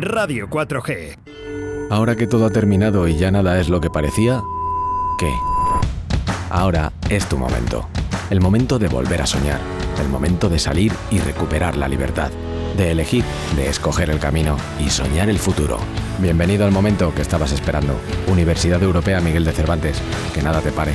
Radio 4G. Ahora que todo ha terminado y ya nada es lo que parecía, ¿qué? Ahora es tu momento. El momento de volver a soñar. El momento de salir y recuperar la libertad. De elegir, de escoger el camino y soñar el futuro. Bienvenido al momento que estabas esperando. Universidad Europea Miguel de Cervantes. Que nada te pare.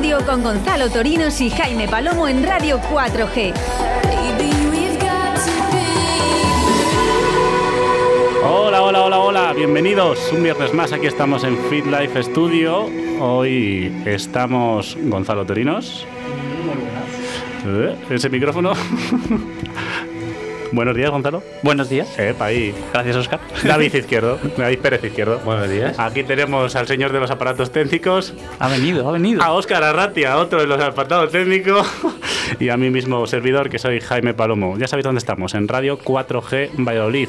Con Gonzalo Torinos y Jaime Palomo en Radio 4G. Hola, hola, hola, hola, bienvenidos un viernes más. Aquí estamos en Fit Life Studio. Hoy estamos Gonzalo Torinos. Eh, Ese micrófono. Buenos días, Gonzalo. Buenos días. Epa, ahí. Gracias, Oscar. David Izquierdo. David Pérez Izquierdo. Buenos días. Aquí tenemos al señor de los aparatos técnicos. Ha venido, ha venido. A Óscar Arratia, otro de los aparatos técnicos. Y a mí mismo servidor, que soy Jaime Palomo. Ya sabéis dónde estamos, en Radio 4G Valladolid.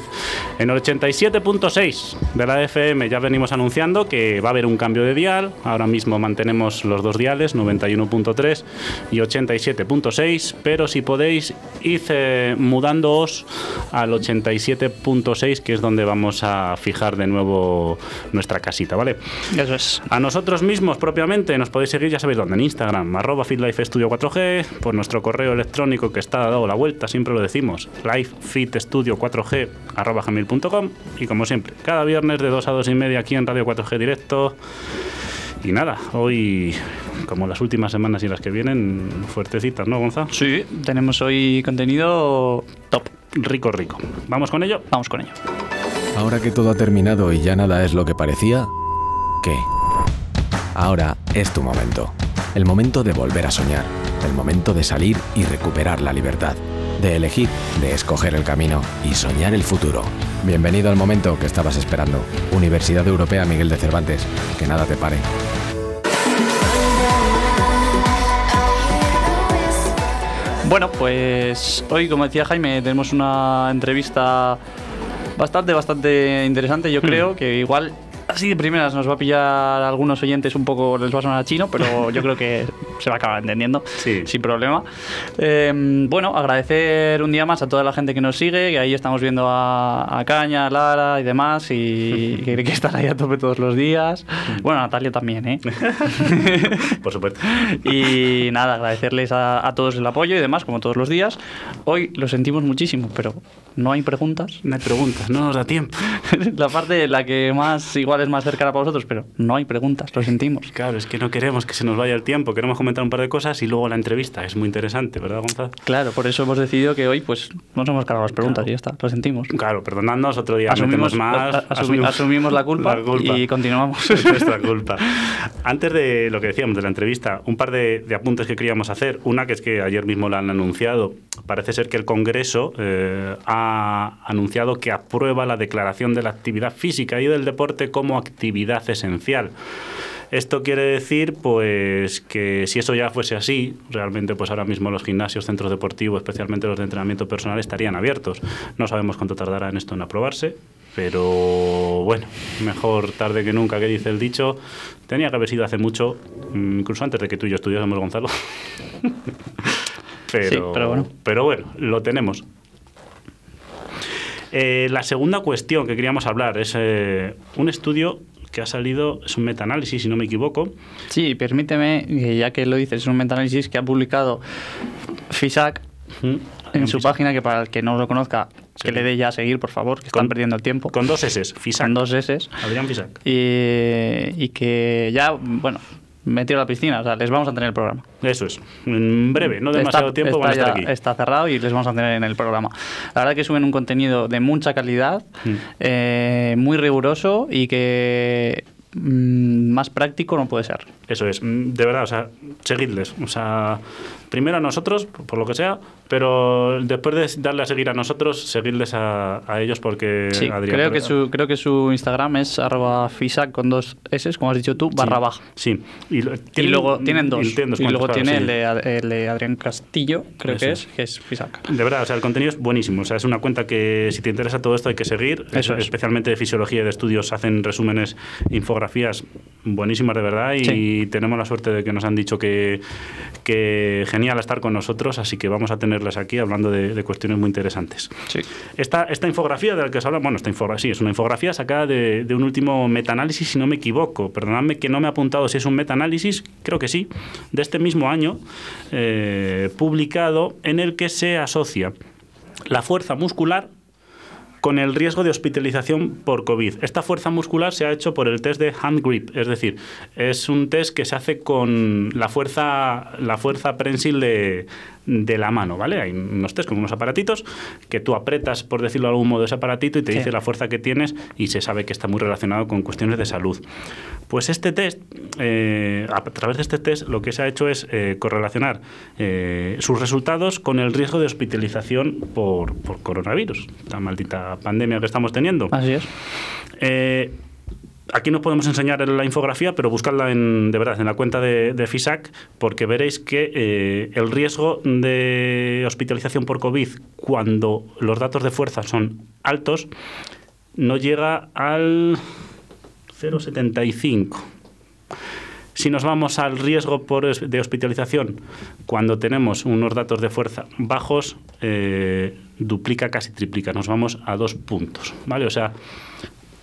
En el 87.6 de la FM ya venimos anunciando que va a haber un cambio de dial. Ahora mismo mantenemos los dos diales, 91.3 y 87.6. Pero si podéis, id eh, mudándoos al 87.6, que es donde vamos a fijar de nuevo nuestra casita, ¿vale? Eso es. A nosotros mismos propiamente nos podéis seguir, ya sabéis dónde, en Instagram, arroba FitLifeStudio 4G, por nuestro correo electrónico que está dado la vuelta, siempre lo decimos, lifefitstudio4g arroba gmail.com y como siempre, cada viernes de 2 a 2 y media aquí en Radio 4G directo. Y nada, hoy, como las últimas semanas y las que vienen, fuertecitas, ¿no, Gonzalo? Sí, tenemos hoy contenido top. Rico, rico. ¿Vamos con ello? Vamos con ello. Ahora que todo ha terminado y ya nada es lo que parecía, ¿qué? Ahora es tu momento. El momento de volver a soñar. El momento de salir y recuperar la libertad. De elegir, de escoger el camino y soñar el futuro. Bienvenido al momento que estabas esperando. Universidad Europea Miguel de Cervantes. Que nada te pare. Bueno, pues hoy, como decía Jaime, tenemos una entrevista bastante, bastante interesante. Yo creo que igual así de primeras nos va a pillar a algunos oyentes un poco, les va a sonar a chino, pero yo creo que se va a acabar entendiendo Sí. sin problema. Eh, bueno, agradecer un día más a toda la gente que nos sigue, que ahí estamos viendo a, a Caña, a Lara y demás, y que, que están ahí a tope todos los días. Bueno, a Natalia también, ¿eh? Por supuesto. Y nada, agradecerles a, a todos el apoyo y demás, como todos los días. Hoy lo sentimos muchísimo, pero no hay preguntas. No hay preguntas, no nos da tiempo. la parte la que más igual es más cercana para vosotros, pero no hay preguntas, lo sentimos. Claro, es que no queremos que se nos vaya el tiempo, queremos comentar un par de cosas y luego la entrevista. Es muy interesante, ¿verdad, Gonzalo? Claro, por eso hemos decidido que hoy pues nos hemos cargado las preguntas y ya está, lo sentimos. Claro, perdonadnos, otro día Asumimos, metemos más. a- asumi- asumimos la culpa y continuamos. Es nuestra culpa. Antes de lo que decíamos de la entrevista, un par de, de apuntes que queríamos hacer. Una que es que ayer mismo la han anunciado. Parece ser que el Congreso eh, ha anunciado que aprueba la declaración de la actividad física y del deporte como actividad esencial. Esto quiere decir, pues, que si eso ya fuese así, realmente, pues ahora mismo los gimnasios, centros deportivos, especialmente los de entrenamiento personal, estarían abiertos. No sabemos cuánto tardará en esto en aprobarse, pero bueno, mejor tarde que nunca, que dice el dicho. Tenía que haber sido hace mucho, mm, incluso antes de que tú y yo estudiásemos, Gonzalo. pero, Sí, pero bueno. pero bueno, lo tenemos. Eh, la segunda cuestión que queríamos hablar es eh, un estudio que ha salido, es un metaanálisis, si no me equivoco. Sí, permíteme, que ya que lo dices, es un metaanálisis que ha publicado FISAC en su página, que para el que no lo conozca, Sí. que le dé ya a seguir, por favor, que están perdiendo el tiempo. Con dos S, FISAC. Con dos S. Adrián FISAC. Y, y que ya, bueno, metido a la piscina, o sea, les vamos a tener el programa. Eso es. En breve, no demasiado Está- tiempo está van a estar ya- aquí. Está cerrado y les vamos a tener en el programa. La verdad que suben un contenido de mucha calidad, Mm. eh, muy riguroso y que mm, más práctico no puede ser. Eso es, mm, de verdad, o sea, seguidles. O sea, primero a nosotros, por lo que sea, pero después de darle a seguir a nosotros, seguidles a, a ellos porque Sí, Adrián, creo, que su, creo que su Instagram es arroba fisac con dos S, como has dicho tú, barra baja. Sí, y, lo- Y tienen- luego tienen dos. y tienen luego tiene el, de, el de Adrián Castillo, creo Eso que es. que es Fisac. De verdad, o sea, el contenido es buenísimo. O sea, es una cuenta que si te interesa todo esto hay que seguir. Eso es. Especialmente de fisiología y de estudios hacen resúmenes, infografías buenísimas de verdad y tenemos la suerte de que nos han dicho que, que genial estar con nosotros, así que vamos a aquí hablando de, cuestiones muy interesantes. Sí. Esta, esta infografía de la que os habla, bueno, esta infografía, sí, es una infografía sacada de, de un último metaanálisis, si no me equivoco. Perdonadme que no me he apuntado si es un metaanálisis, creo que sí, de este mismo año, eh, publicado en el que se asocia la fuerza muscular con el riesgo de hospitalización por COVID. Esta fuerza muscular se ha hecho por el test de hand grip, es decir, es un test que se hace con la fuerza, la fuerza prensil de, de la mano, ¿vale? Hay unos test con unos aparatitos que tú apretas, por decirlo de algún modo, ese aparatito y te dice la fuerza que tienes y se sabe que está muy relacionado con cuestiones de salud. Pues este test, eh, a través de este test, lo que se ha hecho es eh, correlacionar eh, sus resultados con el riesgo de hospitalización por, por, coronavirus, la maldita pandemia que estamos teniendo. Así es aquí no podemos enseñar la infografía, pero buscadla en, de verdad en la cuenta de, FISAC, porque veréis que eh, el riesgo de hospitalización por COVID cuando los datos de fuerza son altos no llega al 0,75. Si nos vamos al riesgo de hospitalización cuando tenemos unos datos de fuerza bajos, eh, duplica, casi triplica. Nos vamos a dos puntos. ¿vale? O sea,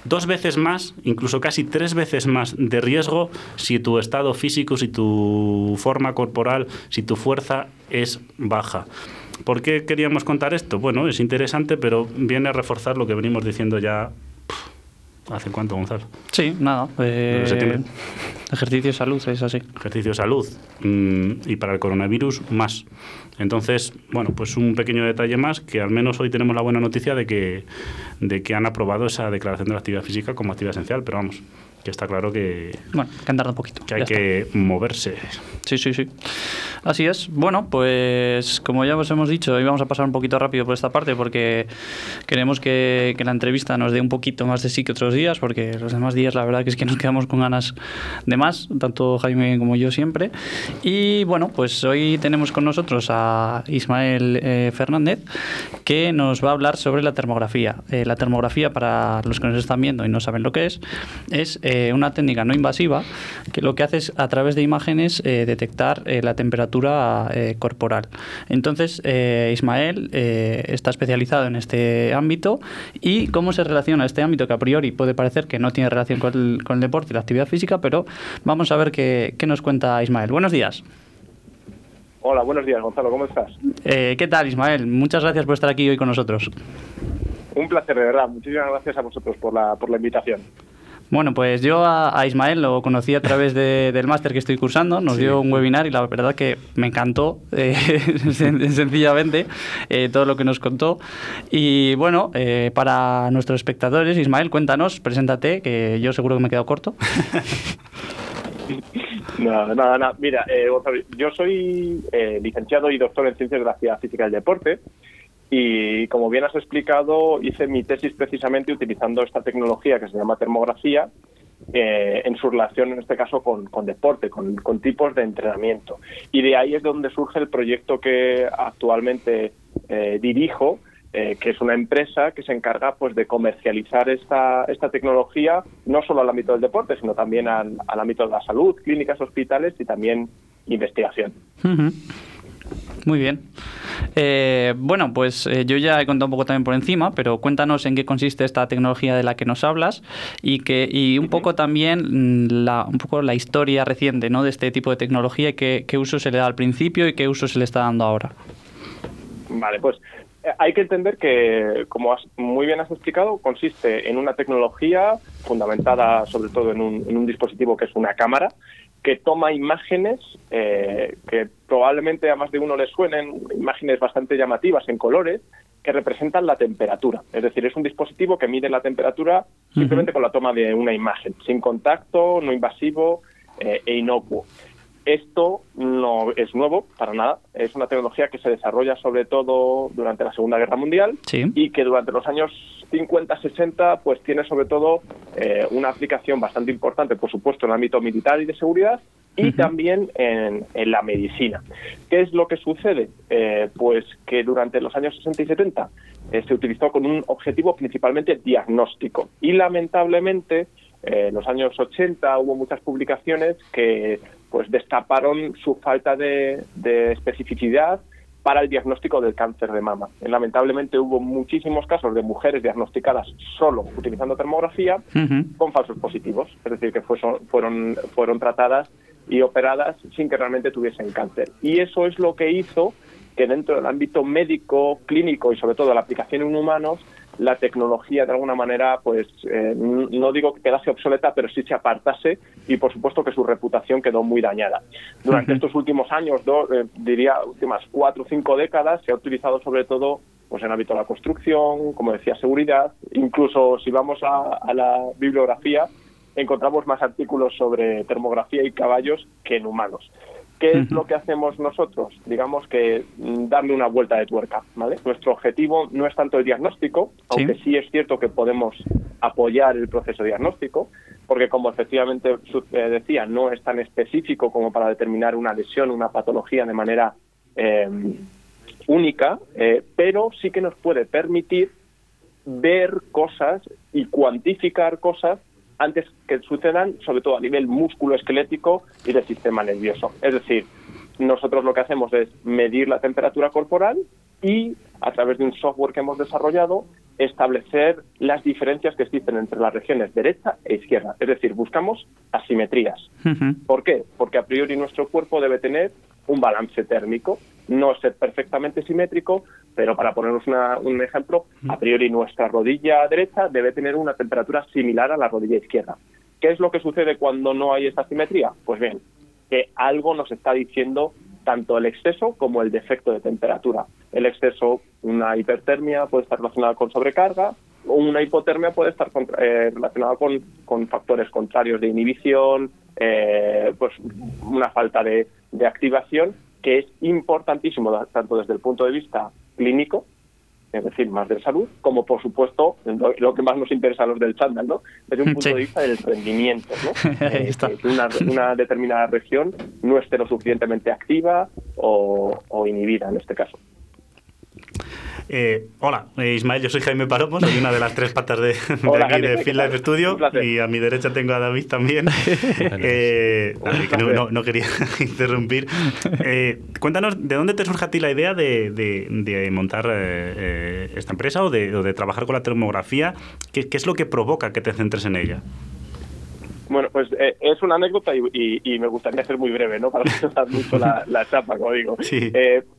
dos veces más, incluso casi tres veces más de riesgo si tu estado físico, si tu forma corporal, si tu fuerza es baja. ¿Por qué queríamos contar esto? Bueno, es interesante, pero viene a reforzar lo que venimos diciendo ya ¿Hace cuánto, Gonzalo? Sí, nada. Eh, ejercicio salud, es así. Ejercicio salud. Mm, y para el coronavirus, más. Entonces, bueno, pues un pequeño detalle más, que al menos hoy tenemos la buena noticia de que, de que han aprobado esa declaración de la actividad física como actividad esencial, pero vamos, que está claro que... Bueno, que han un poquito. Que hay que moverse. Sí, sí, sí. Así es. Bueno, pues como ya os hemos dicho, hoy vamos a pasar un poquito rápido por esta parte porque queremos que, que, la entrevista nos dé un poquito más de sí que otros días, porque los demás días la verdad que es que nos quedamos con ganas de más, tanto Jaime como yo siempre. Y bueno, pues hoy tenemos con nosotros a Ismael eh, Fernández, que nos va a hablar sobre la termografía. Eh, la termografía, para los que nos están viendo y no saben lo que es, es eh, una técnica no invasiva que lo que hace es a través de imágenes detectar la temperatura corporal. Entonces, Ismael está especializado en este ámbito y cómo se relaciona este ámbito que a priori puede parecer que no tiene relación con el, con el deporte y la actividad física, pero vamos a ver qué, qué nos cuenta Ismael. Buenos días. Hola, buenos días, Gonzalo, ¿cómo estás? Eh, ¿Qué tal, Ismael? Muchas gracias por estar aquí hoy con nosotros. Un placer, de verdad. Muchísimas gracias a vosotros por la, por la invitación. Bueno, pues yo a, Ismael lo conocí a través del máster que estoy cursando, nos dio un webinar y la verdad que me encantó eh, sencillamente eh, todo lo que nos contó. Y bueno, para nuestros espectadores, Ismael, cuéntanos, preséntate, que yo seguro que me he quedado corto. Nada, nada, nada. Mira, eh, yo soy eh, licenciado y doctor en Ciencias de la Actividad Física y el Deporte y como bien has explicado, hice mi tesis precisamente utilizando esta tecnología que se llama termografía eh, en su relación, en este caso, con, deporte, con, con, tipos de entrenamiento. Y de ahí es donde surge el proyecto que actualmente dirijo, eh, que es una empresa que se encarga pues de comercializar esta, esta tecnología no solo al ámbito del deporte, sino también al, ámbito de la salud, clínicas, hospitales y también investigación. Muy bien. Eh, bueno, pues eh, yo ya he contado un poco también por encima, pero cuéntanos en qué consiste esta tecnología de la que nos hablas y que y un poco también mm, la, un poco la historia reciente ¿no? de este tipo de tecnología y qué, qué uso se le da al principio y qué uso se le está dando ahora. Vale, pues hay que entender que, como muy bien has explicado, consiste en una tecnología fundamentada sobre todo en un, dispositivo que es una cámara, que toma imágenes eh, que probablemente a más de uno le suenen, imágenes bastante llamativas en colores, que representan la temperatura. Es decir, es un dispositivo que mide la temperatura simplemente con la toma de una imagen, sin contacto, no invasivo eh, e inocuo. Esto no es nuevo para nada. Es una tecnología que se desarrolla sobre todo durante la Segunda Guerra Mundial y que durante los años 50-60 pues tiene sobre todo eh, una aplicación bastante importante, por supuesto, en el ámbito militar y de seguridad y también en, la medicina. ¿Qué es lo que sucede? Eh, pues que durante los años 60 y 70 eh, se utilizó con un objetivo principalmente diagnóstico y lamentablemente eh, en los años 80 hubo muchas publicaciones que pues destaparon su falta de, de especificidad para el diagnóstico del cáncer de mama. Lamentablemente hubo muchísimos casos de mujeres diagnosticadas solo utilizando termografía con falsos positivos, es decir, que fueron, fueron tratadas y operadas sin que realmente tuviesen cáncer. Y eso es lo que hizo que dentro del ámbito médico, clínico y sobre todo la aplicación en humanos, la tecnología de alguna manera, pues eh, no digo que quedase obsoleta, pero sí se apartase y por supuesto que su reputación quedó muy dañada. Durante estos últimos años, eh, diría últimas cuatro o cinco décadas, se ha utilizado sobre todo pues en ámbito de la construcción, como decía, seguridad, incluso si vamos a la bibliografía, encontramos más artículos sobre termografía y caballos que en humanos. ¿Qué es lo que hacemos nosotros? Digamos que mm, darle una vuelta de tuerca, ¿vale? Nuestro objetivo no es tanto el diagnóstico, aunque sí es cierto que podemos apoyar el proceso diagnóstico, porque como efectivamente eh, decía, no es tan específico como para determinar una lesión, una patología de manera em, única, eh, pero sí que nos puede permitir ver cosas y cuantificar cosas antes que sucedan, sobre todo a nivel músculo esquelético y del sistema nervioso. Es decir, nosotros lo que hacemos es medir la temperatura corporal y a través de un software que hemos desarrollado establecer las diferencias que existen entre las regiones derecha e izquierda. Es decir, buscamos asimetrías. ¿Por qué? Porque a priori nuestro cuerpo debe tener un balance térmico, no ser perfectamente simétrico, pero para ponernos un ejemplo, a priori nuestra rodilla derecha debe tener una temperatura similar a la rodilla izquierda. ¿Qué es lo que sucede cuando no hay esta simetría? Pues bien, que algo nos está diciendo tanto el exceso como el defecto de temperatura. El exceso, una hipertermia puede estar relacionada con sobrecarga, o una hipotermia puede estar eh, relacionada con, factores contrarios de inhibición, eh, pues una falta de, de activación que es importantísimo tanto desde el punto de vista clínico, es decir, más de salud, como por supuesto lo, que más nos interesa a los del chándal, ¿no? Desde un punto de vista del rendimiento, ¿no? Eh, que una, determinada región no esté lo suficientemente activa o inhibida en este caso. Eh, hola, eh, Ismael, yo soy Jaime Palomo, soy una de las tres patas de, aquí de Field Life Studio y a mi derecha tengo a David también. eh, no, quería interrumpir. Eh, cuéntanos, ¿de dónde te surge a ti la idea de, montar esta empresa o de, trabajar con la termografía? ¿Qué, es lo que provoca que te centres en ella? Bueno, pues es una anécdota y, me gustaría ser muy breve, ¿no? Para no dar mucho la, la chapa, como digo.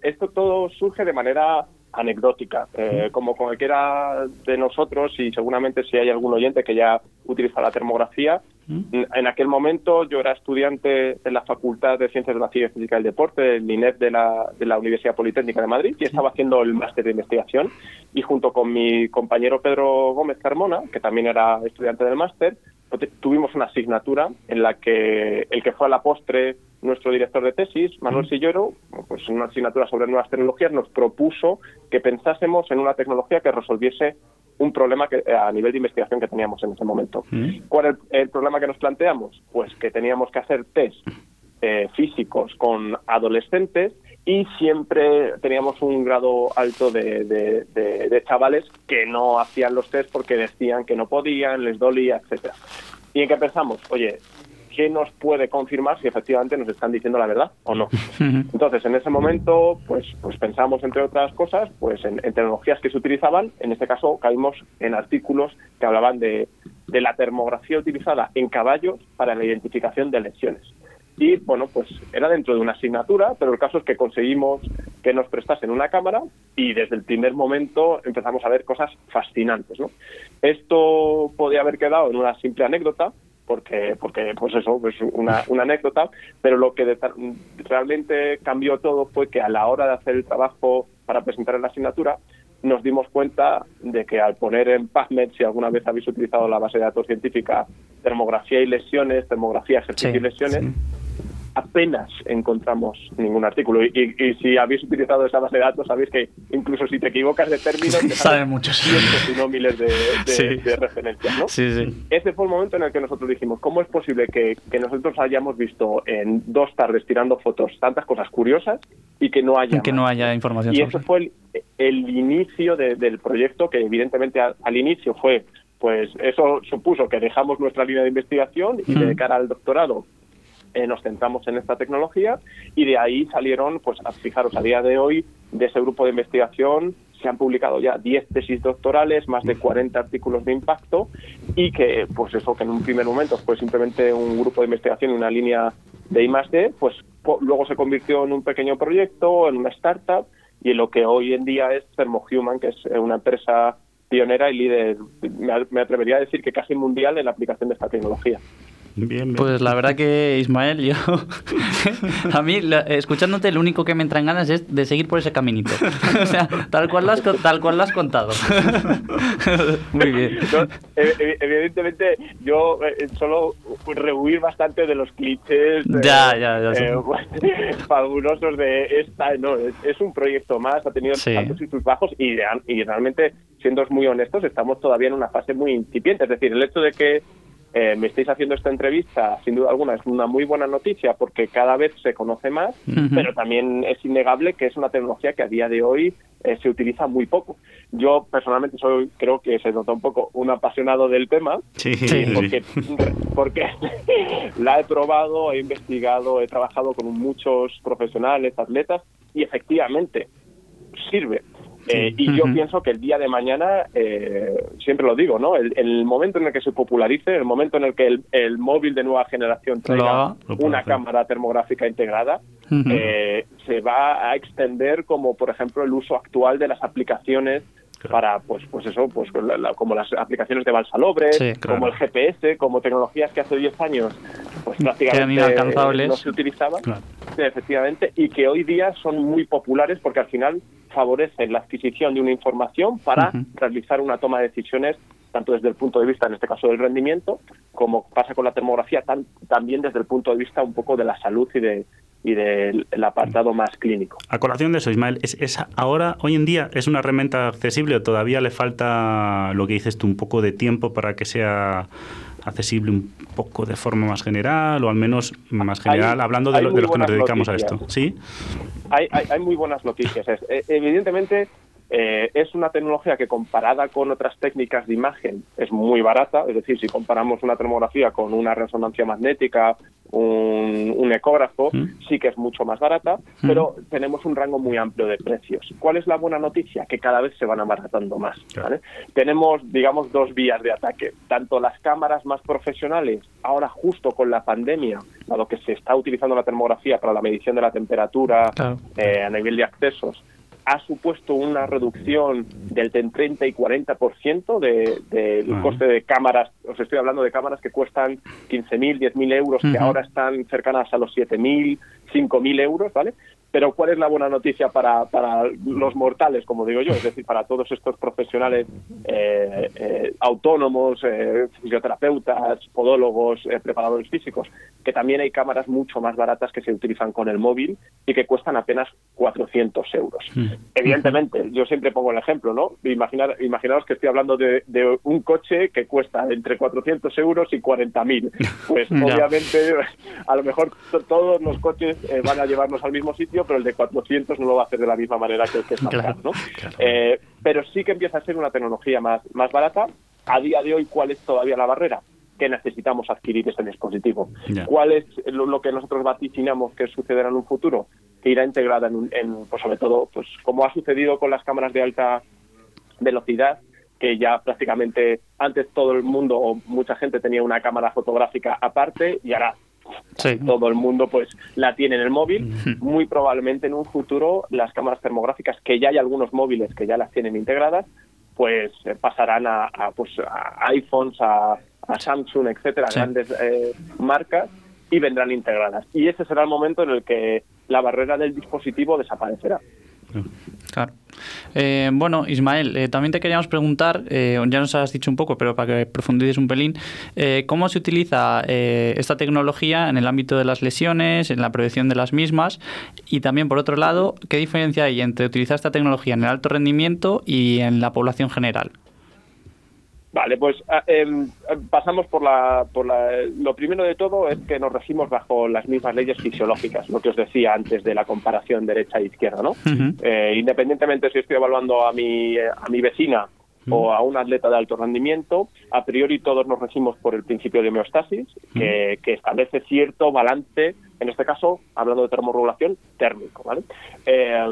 esto todo surge de manera anecdótica, eh, como cualquiera de nosotros y seguramente si hay algún oyente que ya utiliza la termografía. En aquel momento yo era estudiante en la Facultad de Ciencias de la Ciencia Física y el Deporte, el INEF de la, de la Universidad Politécnica de Madrid, y estaba haciendo el máster de investigación. Y junto con mi compañero Pedro Gómez Carmona, que también era estudiante del máster, tuvimos una asignatura en la que el que fue a la postre nuestro director de tesis, Manuel Sillero, pues en una asignatura sobre nuevas tecnologías, nos propuso que pensásemos en una tecnología que resolviese un problema que, a nivel de investigación que teníamos en ese momento. ¿Cuál es el, problema que nos planteamos? Pues que teníamos que hacer test eh, físicos con adolescentes y siempre teníamos un grado alto de, de, chavales que no hacían los test porque decían que no podían, les dolía, etcétera. ¿Y en qué pensamos? Oye, ¿qué nos puede confirmar si efectivamente nos están diciendo la verdad o no? Entonces, en ese momento, pues, pues pensamos, entre otras cosas, pues en, tecnologías que se utilizaban. En este caso, caímos en artículos que hablaban de, de la termografía utilizada en caballos para la identificación de lesiones. Y bueno, pues era dentro de una asignatura, pero el caso es que conseguimos que nos prestasen una cámara y desde el primer momento empezamos a ver cosas fascinantes. ¿no? Esto podía haber quedado en una simple anécdota, porque, porque pues eso, es una, una anécdota, pero lo que realmente cambió todo fue que a la hora de hacer el trabajo para presentar la asignatura, nos dimos cuenta de que al poner en PubMed, si alguna vez habéis utilizado la base de datos científica, termografía y lesiones, termografía, ejercicio y lesiones, apenas encontramos ningún artículo. Y, si habéis utilizado esa base de datos, sabéis que incluso si te equivocas de términos, te saben muchos. cientos y no miles de, referencias. ¿no? Ese fue el momento en el que nosotros dijimos, ¿cómo es posible que, nosotros hayamos visto en dos tardes tirando fotos tantas cosas curiosas y que no haya, que no haya información? Y ese fue el, inicio del proyecto, que evidentemente al inicio fue Pues eso supuso que dejamos nuestra línea de investigación y de cara al doctorado eh, nos centramos en esta tecnología y de ahí salieron, pues fijaros, a día de hoy de ese grupo de investigación se han publicado ya 10 tesis doctorales, más de 40 artículos de impacto y que, pues eso que en un primer momento fue simplemente un grupo de investigación, una línea de I+D, pues luego se convirtió en un pequeño proyecto, en una startup y en lo que hoy en día es Thermohuman, que es una empresa pionera y líder, me atrevería a decir que casi mundial en la aplicación de esta tecnología. Pues la verdad que Ismael, yo a mí escuchándote lo único que me entra en ganas es de seguir por ese caminito. o sea, tal cual lo has, tal cual lo has contado. Muy bien. evidentemente yo eh, solo rehuir bastante de los clichés ya, ya, ya, eh, fabulosos de esta, no, es, un proyecto más, ha tenido altos y sus bajos y, y realmente, siendo muy honestos, estamos todavía en una fase muy incipiente. Es decir, el hecho de que eh, me estáis haciendo esta entrevista, sin duda alguna, es una muy buena noticia porque cada vez se conoce más, pero también es innegable que es una tecnología que a día de hoy eh, se utiliza muy poco. Yo personalmente soy, creo que se nota un poco un apasionado del tema, porque, porque la he probado, he investigado, he trabajado con muchos profesionales, atletas, y efectivamente sirve. Eh, y yo pienso que el día de mañana, eh, siempre lo digo, ¿no? El, momento en el que se popularice, el momento en el que el, móvil de nueva generación traiga una cámara termográfica integrada, eh, se va a extender como, por ejemplo, el uso actual de las aplicaciones para pues pues eso pues como las aplicaciones de Balsalobre como el GPS como tecnologías que hace 10 años pues prácticamente no se utilizaban. Efectivamente y que hoy día son muy populares porque al final favorecen la adquisición de una información para realizar una toma de decisiones tanto desde el punto de vista, en este caso, del rendimiento, como pasa con la termografía, también desde el punto de vista un poco de la salud y de, y del apartado más clínico. A colación de eso, Ismael, ¿es, ahora, hoy en día, es una herramienta accesible o todavía le falta, lo que dices tú, un poco de tiempo para que sea accesible un poco de forma más general o al menos más general, hablando de, los que nos dedicamos a esto? ¿Sí? Hay, hay, muy buenas noticias. Eh, evidentemente, eh, es una tecnología que comparada con otras técnicas de imagen es muy barata, es decir, si comparamos una termografía con una resonancia magnética, un, ecógrafo, mm. sí que es mucho más barata, mm. pero tenemos un rango muy amplio de precios. ¿Cuál es la buena noticia? Que cada vez se van abaratando más. Tenemos, digamos, dos vías de ataque. Tanto las cámaras más profesionales, ahora justo con la pandemia, dado que se está utilizando la termografía para la medición de la temperatura eh, a nivel de accesos, ha supuesto una reducción del 30 y 40% del de, coste de cámaras. Os estoy hablando de cámaras que cuestan 15.000, 10.000 euros, que ahora están cercanas a los 7.000, 5.000 euros, ¿vale? Pero ¿cuál es la buena noticia para, para los mortales, como digo yo? Es decir, para todos estos profesionales eh, eh, autónomos, eh, fisioterapeutas, podólogos, preparadores físicos, que también hay cámaras mucho más baratas que se utilizan con el móvil y que cuestan apenas 400 euros. Mm. Evidentemente, yo siempre pongo el ejemplo, ¿no? Imaginar, imaginaos que estoy hablando de, un coche que cuesta entre 400 euros y 40.000. Pues obviamente, a lo mejor todos los coches van a llevarnos al mismo sitio pero el de 400 no lo va a hacer de la misma manera que el que es más ¿no? Eh, pero sí que empieza a ser una tecnología más, más barata. A día de hoy, ¿cuál es todavía la barrera? que necesitamos adquirir ese dispositivo. ¿Cuál es lo, que nosotros vaticinamos que sucederá en un futuro? Que irá integrada en, en pues sobre todo, pues como ha sucedido con las cámaras de alta velocidad, que ya prácticamente antes todo el mundo o mucha gente tenía una cámara fotográfica aparte y ahora todo el mundo pues la tiene en el móvil. Muy probablemente en un futuro las cámaras termográficas, que ya hay algunos móviles que ya las tienen integradas, pues eh, pasarán a, pues, a iPhones, a, Samsung, etcétera, grandes eh, marcas y vendrán integradas. Y ese será el momento en el que la barrera del dispositivo desaparecerá. Claro. Eh, bueno, Ismael, eh, también te queríamos preguntar, eh, ya nos has dicho un poco, pero para que profundices un pelín, ¿cómo se utiliza esta tecnología en el ámbito de las lesiones, en la prevención de las mismas? Y también, por otro lado, ¿qué diferencia hay entre utilizar esta tecnología en el alto rendimiento y en la población general? Vale, pues em, pasamos por la, por la... Lo primero de todo es que nos regimos bajo las mismas leyes fisiológicas, lo que os decía antes de la comparación derecha e izquierda, ¿no? Eh, independientemente si estoy evaluando a mi, a mi vecina o a un atleta de alto rendimiento, a priori todos nos regimos por el principio de homeostasis, que, que establece cierto balance, en este caso, hablando de termorregulación, térmico. ¿vale? Eh,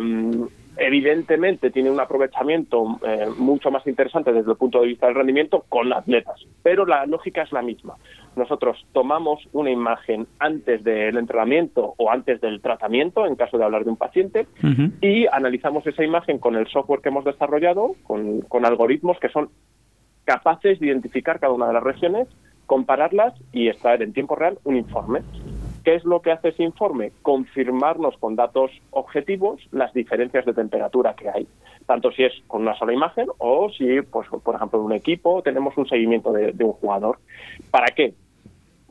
evidentemente tiene un aprovechamiento eh, mucho más interesante desde el punto de vista del rendimiento con atletas, pero la lógica es la misma. Nosotros tomamos una imagen antes del entrenamiento o antes del tratamiento, en caso de hablar de un paciente, y analizamos esa imagen con el software que hemos desarrollado, con, con algoritmos que son capaces de identificar cada una de las regiones, compararlas y extraer en tiempo real un informe. ¿Qué es lo que hace ese informe? Confirmarnos con datos objetivos las diferencias de temperatura que hay, tanto si es con una sola imagen o si, pues, por ejemplo, en un equipo tenemos un seguimiento de, de un jugador. ¿Para qué?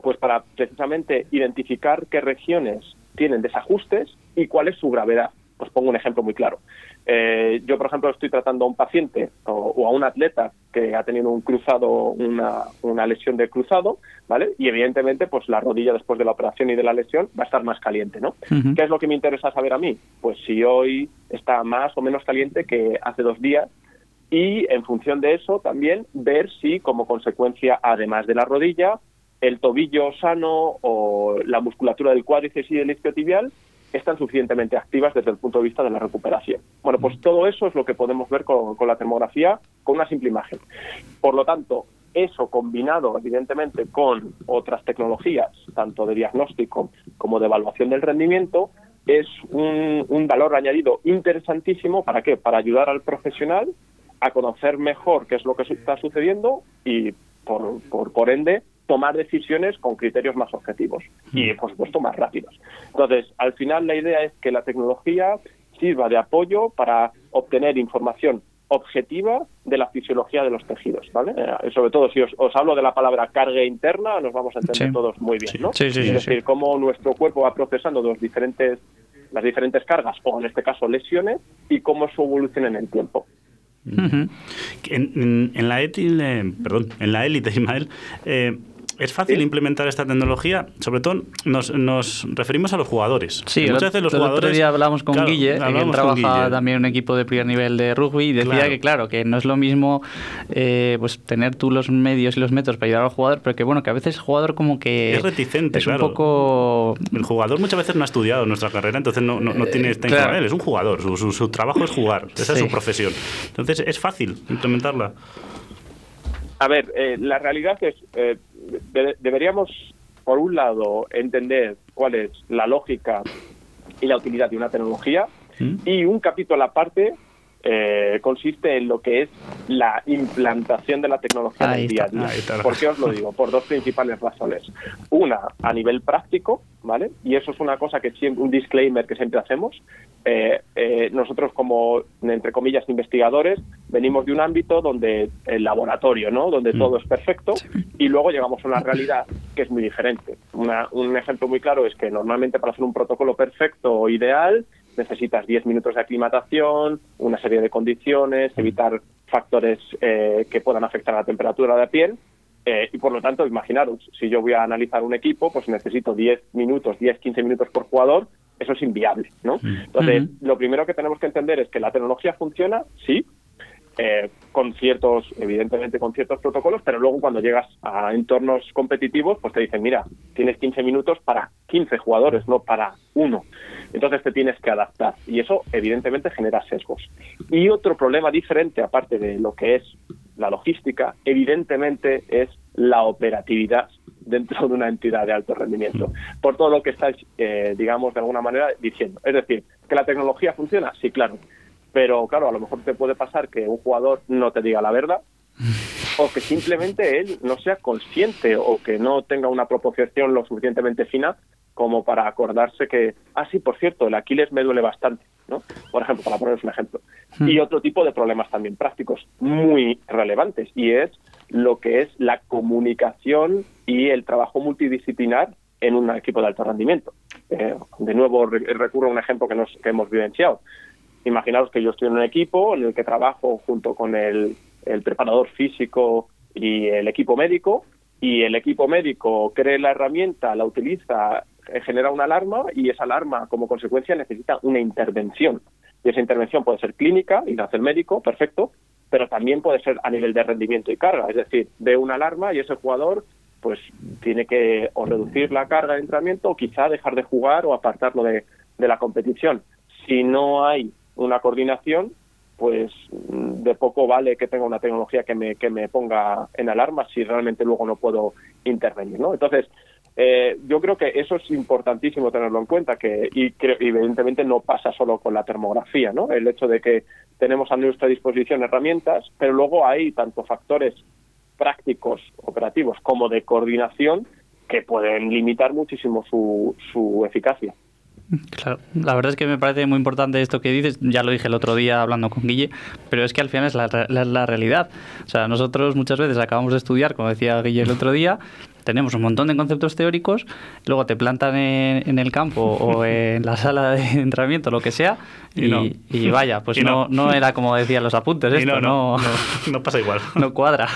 Pues para precisamente identificar qué regiones tienen desajustes y cuál es su gravedad. Pues pongo un ejemplo muy claro. Eh, yo, por ejemplo, estoy tratando a un paciente o, o, a un atleta que ha tenido un cruzado, una, una, lesión de cruzado, ¿vale? Y evidentemente, pues la rodilla después de la operación y de la lesión va a estar más caliente, ¿no? Uh -huh. ¿Qué es lo que me interesa saber a mí? Pues si hoy está más o menos caliente que hace dos días y en función de eso también ver si como consecuencia, además de la rodilla, el tobillo sano o la musculatura del cuádriceps y del isquiotibial están suficientemente activas desde el punto de vista de la recuperación. Bueno, pues todo eso es lo que podemos ver con, la termografía con una simple imagen. Por lo tanto, eso combinado evidentemente con otras tecnologías, tanto de diagnóstico como de evaluación del rendimiento, es un, un valor añadido interesantísimo. ¿Para qué? Para ayudar al profesional a conocer mejor qué es lo que está sucediendo y, por, por, por ende, tomar decisiones con criterios más objetivos y, por supuesto, más rápidos. Entonces, al final la idea es que la tecnología sirva de apoyo para obtener información objetiva de la fisiología de los tejidos, ¿vale? Eh, sobre todo si os, os, hablo de la palabra carga interna, nos vamos a entender sí. todos muy bien, ¿no? Sí, sí, es decir, cómo nuestro cuerpo va procesando los diferentes, las diferentes cargas, o en este caso lesiones, y cómo su evolución en el tiempo. Uh -huh. en, en, en, la élite, perdón, en la élite, Ismael, eh, ¿Es fácil ¿Sí? implementar esta tecnología? Sobre todo nos, nos referimos a los jugadores. Sí, muchas veces los el jugadores. otro día hablamos con claro, Guille, hablamos que trabaja Guille. también en un equipo de primer nivel de rugby, y decía claro. que, claro, que no es lo mismo eh, pues tener tú los medios y los métodos para ayudar al jugador, pero que, bueno, que a veces el jugador como que. Es reticente, es claro. un poco. El jugador muchas veces no ha estudiado nuestra carrera, entonces no, no, no tiene esta claro. Él es un jugador, su, su, su, trabajo es jugar, esa sí. es su profesión. Entonces es fácil implementarla. A ver, eh, la realidad es, eh, de, deberíamos, por un lado, entender cuál es la lógica y la utilidad de una tecnología ¿Mm? y un capítulo aparte eh, consiste en lo que es la implantación de la tecnología en el día a día. ¿Por qué os lo digo? Por dos principales razones. Una, a nivel práctico, ¿vale? Y eso es una cosa que siempre, un disclaimer que siempre hacemos. Eh, eh, nosotros como, entre comillas, investigadores, venimos de un ámbito donde el laboratorio, ¿no? Donde mm. todo es perfecto y luego llegamos a una realidad que es muy diferente. Una, un ejemplo muy claro es que normalmente para hacer un protocolo perfecto o ideal necesitas 10 minutos de aclimatación, una serie de condiciones, evitar factores eh, que puedan afectar a la temperatura de la piel. Eh, y por lo tanto, imaginaros, si yo voy a analizar un equipo, pues necesito 10 minutos, 10, 15 minutos por jugador, eso es inviable, ¿no? Entonces, uh -huh. lo primero que tenemos que entender es que la tecnología funciona, sí, eh, con ciertos, evidentemente con ciertos protocolos, pero luego cuando llegas a entornos competitivos, pues te dicen, mira, tienes 15 minutos para 15 jugadores, no para uno. Entonces te tienes que adaptar y eso evidentemente genera sesgos. Y otro problema diferente, aparte de lo que es la logística, evidentemente es la operatividad dentro de una entidad de alto rendimiento, por todo lo que estáis, eh, digamos, de alguna manera diciendo. Es decir, que la tecnología funciona, sí, claro, pero claro, a lo mejor te puede pasar que un jugador no te diga la verdad o que simplemente él no sea consciente o que no tenga una proporción lo suficientemente fina como para acordarse que, ah, sí, por cierto, el Aquiles me duele bastante, ¿no? Por ejemplo, para poneros un ejemplo. Mm. Y otro tipo de problemas también prácticos muy relevantes, y es lo que es la comunicación y el trabajo multidisciplinar en un equipo de alto rendimiento. Eh, de nuevo, re recurro a un ejemplo que, nos, que hemos vivenciado. Imaginaos que yo estoy en un equipo en el que trabajo junto con el, el preparador físico y el equipo médico, y el equipo médico cree la herramienta, la utiliza, genera una alarma y esa alarma como consecuencia necesita una intervención. Y esa intervención puede ser clínica y la hace el médico, perfecto, pero también puede ser a nivel de rendimiento y carga, es decir, de una alarma y ese jugador pues tiene que o reducir la carga de entrenamiento o quizá dejar de jugar o apartarlo de, de la competición. Si no hay una coordinación, pues de poco vale que tenga una tecnología que me, que me ponga en alarma si realmente luego no puedo intervenir, ¿no? Entonces, eh, yo creo que eso es importantísimo tenerlo en cuenta, que y evidentemente no pasa solo con la termografía, ¿no? El hecho de que tenemos a nuestra disposición herramientas, pero luego hay tanto factores prácticos, operativos, como de coordinación que pueden limitar muchísimo su, su eficacia. Claro, la verdad es que me parece muy importante esto que dices, ya lo dije el otro día hablando con Guille, pero es que al final es la, la, realidad. O sea, nosotros muchas veces acabamos de estudiar, como decía Guille el otro día, tenemos un montón de conceptos teóricos, luego te plantan en, el campo o en la sala de entrenamiento, lo que sea, y, vaya, pues no. no. era como decían los apuntes, esto no, no, pasa igual. No cuadra.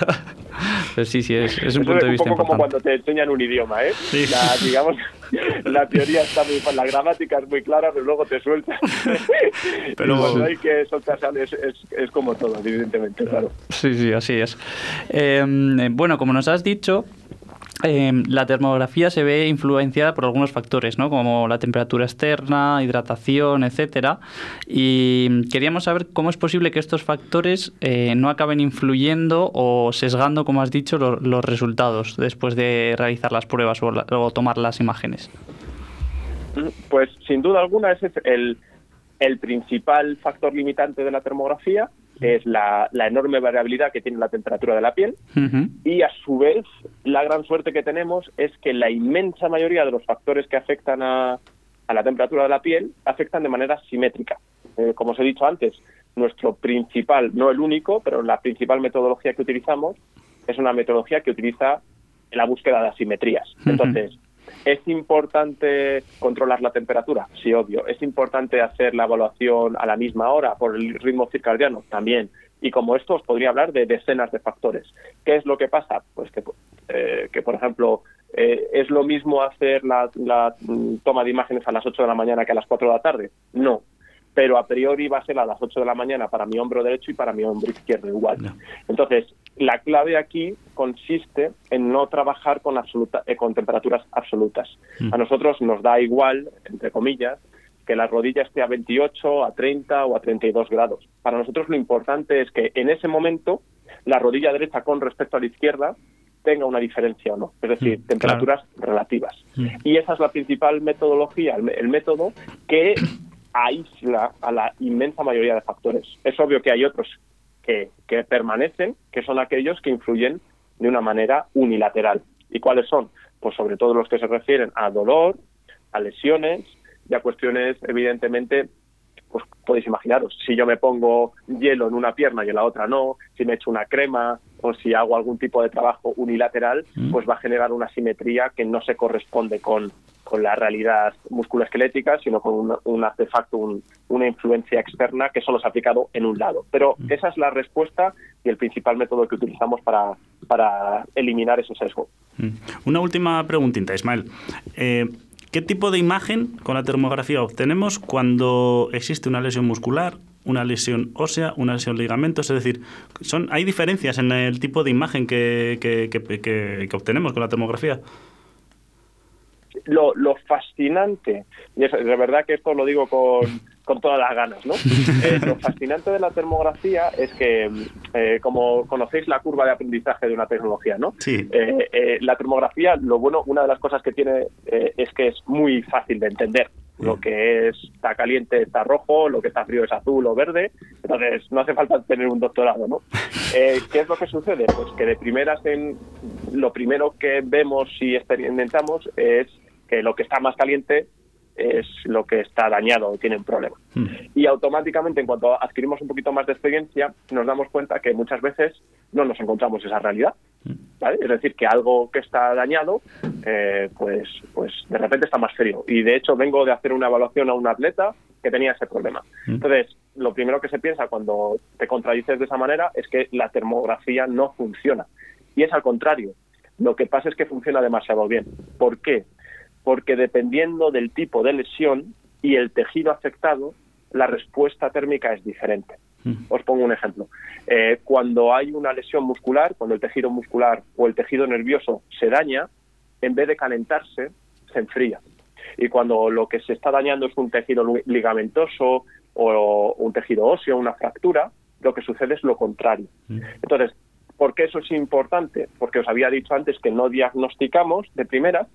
Pues sí, sí, es, es un punto de vista un poco como cuando te enseñan un idioma, ¿eh? La, digamos, la teoría está muy... La gramática es muy clara, pero luego te sueltas. pero bueno, hay que soltarse, es, es, es, como todo, evidentemente, claro. Sí, sí, así es. Em, bueno, como nos has dicho, Em, la termografía se ve influenciada por algunos factores, ¿no? como la temperatura externa, hidratación, etcétera. Y queríamos saber cómo es posible que estos factores eh, no acaben influyendo o sesgando, como has dicho, los resultados después de realizar las pruebas o, tomar las imágenes. Pues sin duda alguna ese es el principal factor limitante de la termografía es la, enorme variabilidad que tiene la temperatura de la piel y a su vez la gran suerte que tenemos es que la inmensa mayoría de los factores que afectan a, la temperatura de la piel afectan de manera simétrica. Eh, como os he dicho antes, nuestro principal, no el único, pero la principal metodología que utilizamos es una metodología que utiliza la búsqueda de asimetrías. Entonces, ¿Es importante controlar la temperatura? Sí, obvio. ¿Es importante hacer la evaluación a la misma hora por el ritmo circadiano? También. Y como esto os podría hablar de decenas de factores. ¿Qué es lo que pasa? Pues que, eh, que por ejemplo, eh, ¿es lo mismo hacer la, la, toma de imágenes a las 8 de la mañana que a las 4 de la tarde? No pero a priori va a ser a las 8 de la mañana para mi hombro derecho y para mi hombro izquierdo igual. Entonces, la clave aquí consiste en no trabajar con, absoluta, eh, con temperaturas absolutas. Mm. A nosotros nos da igual, entre comillas, que la rodilla esté a 28, a 30 o a 32 grados. Para nosotros lo importante es que en ese momento la rodilla derecha con respecto a la izquierda tenga una diferencia o no, es decir, mm, temperaturas relativas. Mm. Y esa es la principal metodología, el método que aísla a la inmensa mayoría de factores. Es obvio que hay otros que, que permanecen, que son aquellos que influyen de una manera unilateral. ¿Y cuáles son? Pues sobre todo los que se refieren a dolor, a lesiones y a cuestiones, evidentemente, pues podéis imaginaros, si yo me pongo hielo en una pierna y en la otra no, si me echo una crema o si hago algún tipo de trabajo unilateral, mm. pues va a generar una simetría que no se corresponde con, con la realidad musculoesquelética, sino con un, artefacto, una influencia externa que solo se ha aplicado en un lado. Pero mm. esa es la respuesta y el principal método que utilizamos para, para eliminar ese sesgo. Mm. Una última preguntita, Ismael. Eh, ¿Qué tipo de imagen con la termografía obtenemos cuando existe una lesión muscular, una lesión ósea, una lesión ligamentos? Es decir, son, ¿hay diferencias en el tipo de imagen que, que, que obtenemos con la termografía? lo, lo fascinante, y es de verdad que esto lo digo con, con todas las ganas, ¿no? Eh, lo fascinante de la termografía es que, eh, como conocéis la curva de aprendizaje de una tecnología, ¿no? Sí. Eh, la termografía, lo bueno, una de las cosas que tiene es que es muy fácil de entender. Lo que es, está caliente está rojo, lo que está frío es azul o verde, entonces no hace falta tener un doctorado, ¿no? ¿Qué es lo que sucede? Pues que de primeras en, lo primero que vemos y experimentamos es que lo que está más caliente es lo que está dañado o tiene un problema. Hmm. Y automáticamente, en cuanto adquirimos un poquito más de experiencia, nos damos cuenta que muchas veces no nos encontramos esa realidad. Hmm. Es decir, que algo que está dañado, eh, pues, pues de repente está más frío. Y de hecho, vengo de hacer una evaluación a un atleta que tenía ese problema. Hmm. Entonces, lo primero que se piensa cuando te contradices de esa manera es que la termografía no funciona. Y es al contrario. Lo que pasa es que funciona demasiado bien. ¿Por qué? porque dependiendo del tipo de lesión y el tejido afectado, la respuesta térmica es diferente. Os pongo un ejemplo. Eh, cuando hay una lesión muscular, cuando el tejido muscular o el tejido nervioso se daña, en vez de calentarse, se enfría. Y cuando lo que se está dañando es un tejido ligamentoso o un tejido óseo, una fractura, lo que sucede es lo contrario. Entonces, ¿por qué eso es importante? Porque os había dicho antes que no diagnosticamos de primera,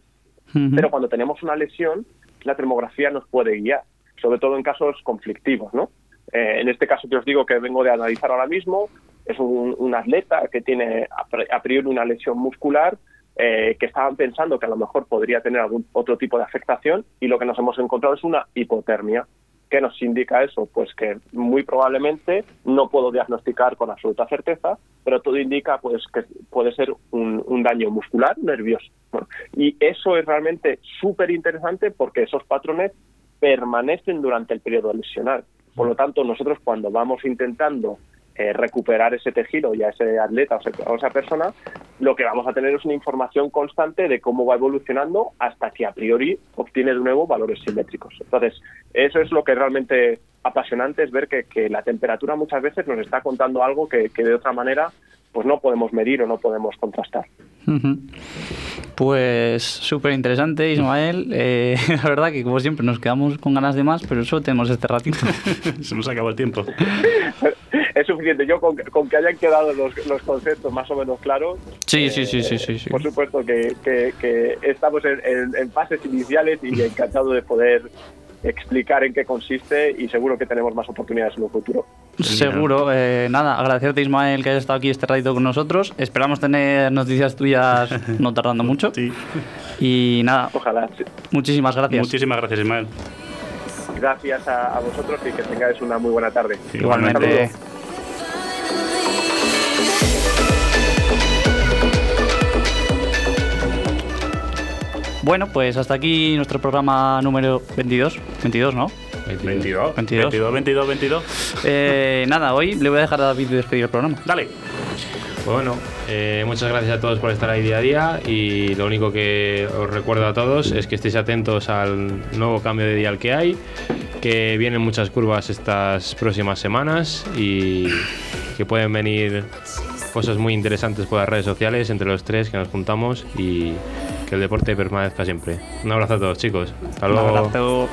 pero cuando tenemos una lesión, la termografía nos puede guiar, sobre todo en casos conflictivos, ¿no? Eh, en este caso que os digo que vengo de analizar ahora mismo, es un, atleta que tiene a priori una lesión muscular eh, que estaban pensando que a lo mejor podría tener algún otro tipo de afectación y lo que nos hemos encontrado es una hipotermia. ¿Qué nos indica eso? Pues que muy probablemente no puedo diagnosticar con absoluta certeza, pero todo indica pues que puede ser un, daño muscular nervioso. y eso es realmente súper interesante porque esos patrones permanecen durante el periodo lesional. Por lo tanto, nosotros cuando vamos intentando eh, recuperar ese tejido y a ese atleta o, esa persona, lo que vamos a tener es una información constante de cómo va evolucionando hasta que a priori obtiene de nuevo valores simétricos. Entonces, eso es lo que realmente apasionante es ver que, la temperatura muchas veces nos está contando algo que, que de otra manera pues no podemos medir o no podemos contrastar. Pues súper interesante, Ismael. Eh, la verdad que como siempre nos quedamos con ganas de más, pero solo tenemos este ratito. Se nos acabó el tiempo. es suficiente. Yo con, que hayan quedado los, conceptos más o menos claros. Sí, sí, sí, sí, sí, Por supuesto que, estamos en, fases iniciales y encantado de poder explicar en qué consiste y seguro que tenemos más oportunidades en un futuro. Seguro. Eh, nada, agradecerte Ismael que hayas estado aquí este ratito con nosotros. Esperamos tener noticias tuyas no tardando mucho. Sí. Y nada. Ojalá. Muchísimas gracias. Muchísimas gracias Ismael. Gracias a, vosotros y que tengáis una muy buena tarde. Igualmente. Bueno, pues hasta aquí nuestro programa número 22. 22, ¿no? 22. 22, 22, 22. 22. nada, hoy le voy a dejar a David despedir el programa. Dale. Bueno, eh, muchas gracias a todos por estar ahí día a día y lo único que os recuerdo a todos es que estéis atentos al nuevo cambio de dial que hay, que vienen muchas curvas estas próximas semanas y que pueden venir cosas muy interesantes por las redes sociales entre los tres que nos juntamos y que el deporte permanezca siempre. Un abrazo a todos, chicos. Hasta luego. Un abrazo.